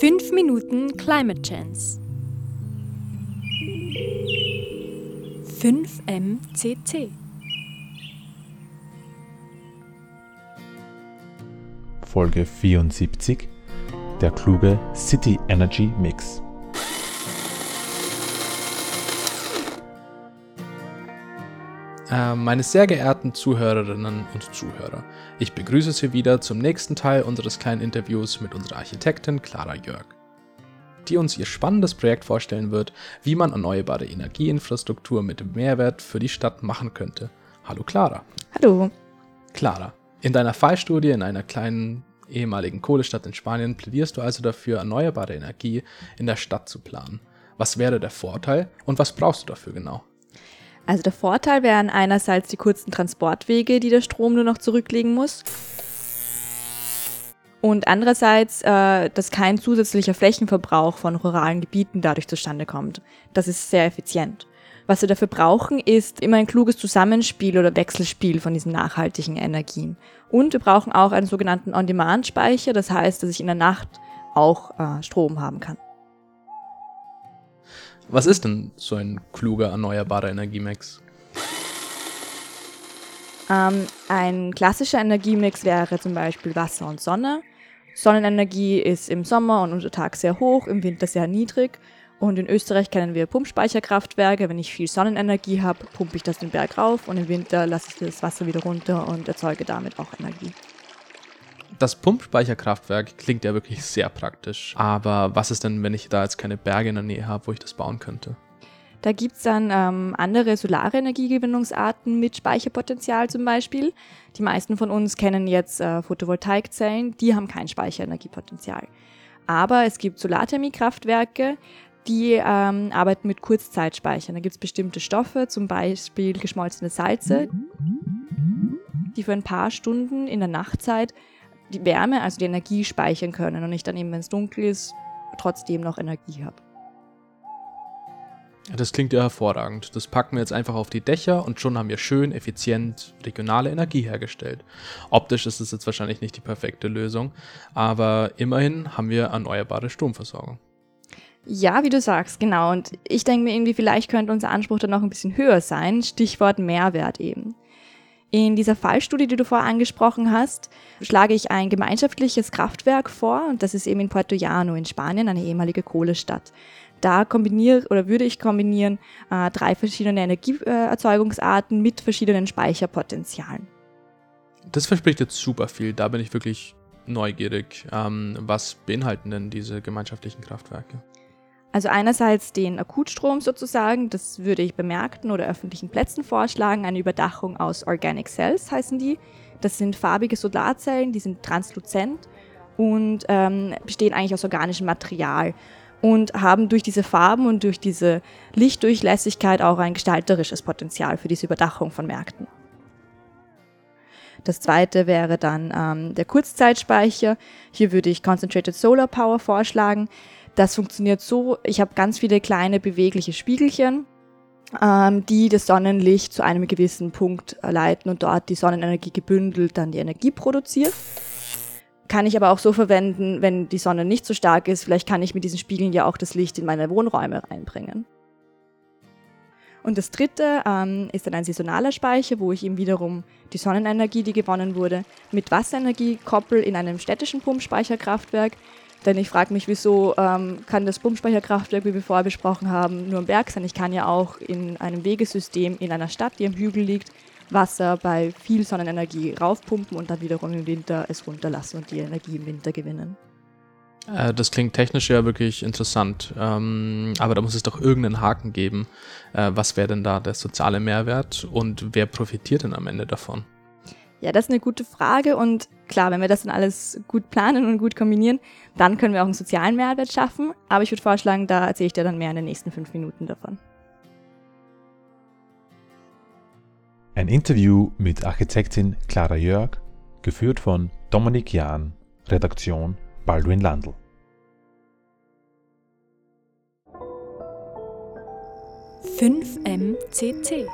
5 Minuten Climate Chance. 5MCC. Folge 74 Der kluge City Energy Mix. Meine sehr geehrten Zuhörerinnen und Zuhörer, ich begrüße Sie wieder zum nächsten Teil unseres kleinen Interviews mit unserer Architektin Clara Jörg, die uns ihr spannendes Projekt vorstellen wird, wie man erneuerbare Energieinfrastruktur mit Mehrwert für die Stadt machen könnte. Hallo Clara. Hallo. Clara, in deiner Fallstudie in einer kleinen ehemaligen Kohlestadt in Spanien plädierst du also dafür, erneuerbare Energie in der Stadt zu planen. Was wäre der Vorteil und was brauchst du dafür genau? Also der Vorteil wären einerseits die kurzen Transportwege, die der Strom nur noch zurücklegen muss. Und andererseits, äh, dass kein zusätzlicher Flächenverbrauch von ruralen Gebieten dadurch zustande kommt. Das ist sehr effizient. Was wir dafür brauchen, ist immer ein kluges Zusammenspiel oder Wechselspiel von diesen nachhaltigen Energien. Und wir brauchen auch einen sogenannten On-Demand-Speicher, das heißt, dass ich in der Nacht auch äh, Strom haben kann. Was ist denn so ein kluger erneuerbarer Energiemix? Ähm, ein klassischer Energiemix wäre zum Beispiel Wasser und Sonne. Sonnenenergie ist im Sommer und unter Tag sehr hoch, im Winter sehr niedrig. Und in Österreich kennen wir Pumpspeicherkraftwerke. Wenn ich viel Sonnenenergie habe, pumpe ich das den Berg rauf und im Winter lasse ich das Wasser wieder runter und erzeuge damit auch Energie. Das Pumpspeicherkraftwerk klingt ja wirklich sehr praktisch. Aber was ist denn, wenn ich da jetzt keine Berge in der Nähe habe, wo ich das bauen könnte? Da gibt es dann ähm, andere solare Energiegewinnungsarten mit Speicherpotenzial zum Beispiel. Die meisten von uns kennen jetzt äh, Photovoltaikzellen, die haben kein Speicherenergiepotenzial. Aber es gibt Solarthermiekraftwerke, die ähm, arbeiten mit Kurzzeitspeichern. Da gibt es bestimmte Stoffe, zum Beispiel geschmolzene Salze, die für ein paar Stunden in der Nachtzeit die Wärme, also die Energie speichern können und ich dann eben, wenn es dunkel ist, trotzdem noch Energie habe. Das klingt ja hervorragend. Das packen wir jetzt einfach auf die Dächer und schon haben wir schön, effizient regionale Energie hergestellt. Optisch ist es jetzt wahrscheinlich nicht die perfekte Lösung, aber immerhin haben wir erneuerbare Stromversorgung. Ja, wie du sagst, genau. Und ich denke mir irgendwie, vielleicht könnte unser Anspruch dann noch ein bisschen höher sein. Stichwort Mehrwert eben. In dieser Fallstudie, die du vorher angesprochen hast, schlage ich ein gemeinschaftliches Kraftwerk vor und das ist eben in Puerto Llano in Spanien, eine ehemalige Kohlestadt. Da kombiniere oder würde ich kombinieren äh, drei verschiedene Energieerzeugungsarten mit verschiedenen Speicherpotenzialen. Das verspricht jetzt super viel. Da bin ich wirklich neugierig. Ähm, was beinhalten denn diese gemeinschaftlichen Kraftwerke? Also einerseits den Akutstrom sozusagen, das würde ich bemerkten oder öffentlichen Plätzen vorschlagen, eine Überdachung aus Organic Cells heißen die. Das sind farbige Solarzellen, die sind transluzent und ähm, bestehen eigentlich aus organischem Material und haben durch diese Farben und durch diese Lichtdurchlässigkeit auch ein gestalterisches Potenzial für diese Überdachung von Märkten. Das zweite wäre dann ähm, der Kurzzeitspeicher. Hier würde ich Concentrated Solar Power vorschlagen. Das funktioniert so, ich habe ganz viele kleine bewegliche Spiegelchen, ähm, die das Sonnenlicht zu einem gewissen Punkt leiten und dort die Sonnenenergie gebündelt dann die Energie produziert. Kann ich aber auch so verwenden, wenn die Sonne nicht so stark ist, vielleicht kann ich mit diesen Spiegeln ja auch das Licht in meine Wohnräume reinbringen. Und das dritte ähm, ist dann ein saisonaler Speicher, wo ich ihm wiederum die Sonnenenergie, die gewonnen wurde, mit Wasserenergie koppel in einem städtischen Pumpspeicherkraftwerk, denn ich frage mich, wieso ähm, kann das Pumpspeicherkraftwerk, wie wir vorher besprochen haben, nur am Berg sein? Ich kann ja auch in einem Wegesystem in einer Stadt, die am Hügel liegt, Wasser bei viel Sonnenenergie raufpumpen und dann wiederum im Winter es runterlassen und die Energie im Winter gewinnen. Äh, das klingt technisch ja wirklich interessant, ähm, aber da muss es doch irgendeinen Haken geben. Äh, was wäre denn da der soziale Mehrwert und wer profitiert denn am Ende davon? Ja, das ist eine gute Frage und klar, wenn wir das dann alles gut planen und gut kombinieren, dann können wir auch einen sozialen Mehrwert schaffen. Aber ich würde vorschlagen, da erzähle ich dir dann mehr in den nächsten fünf Minuten davon. Ein Interview mit Architektin Clara Jörg, geführt von Dominik Jahn, Redaktion Baldwin Landl. Fünf MCC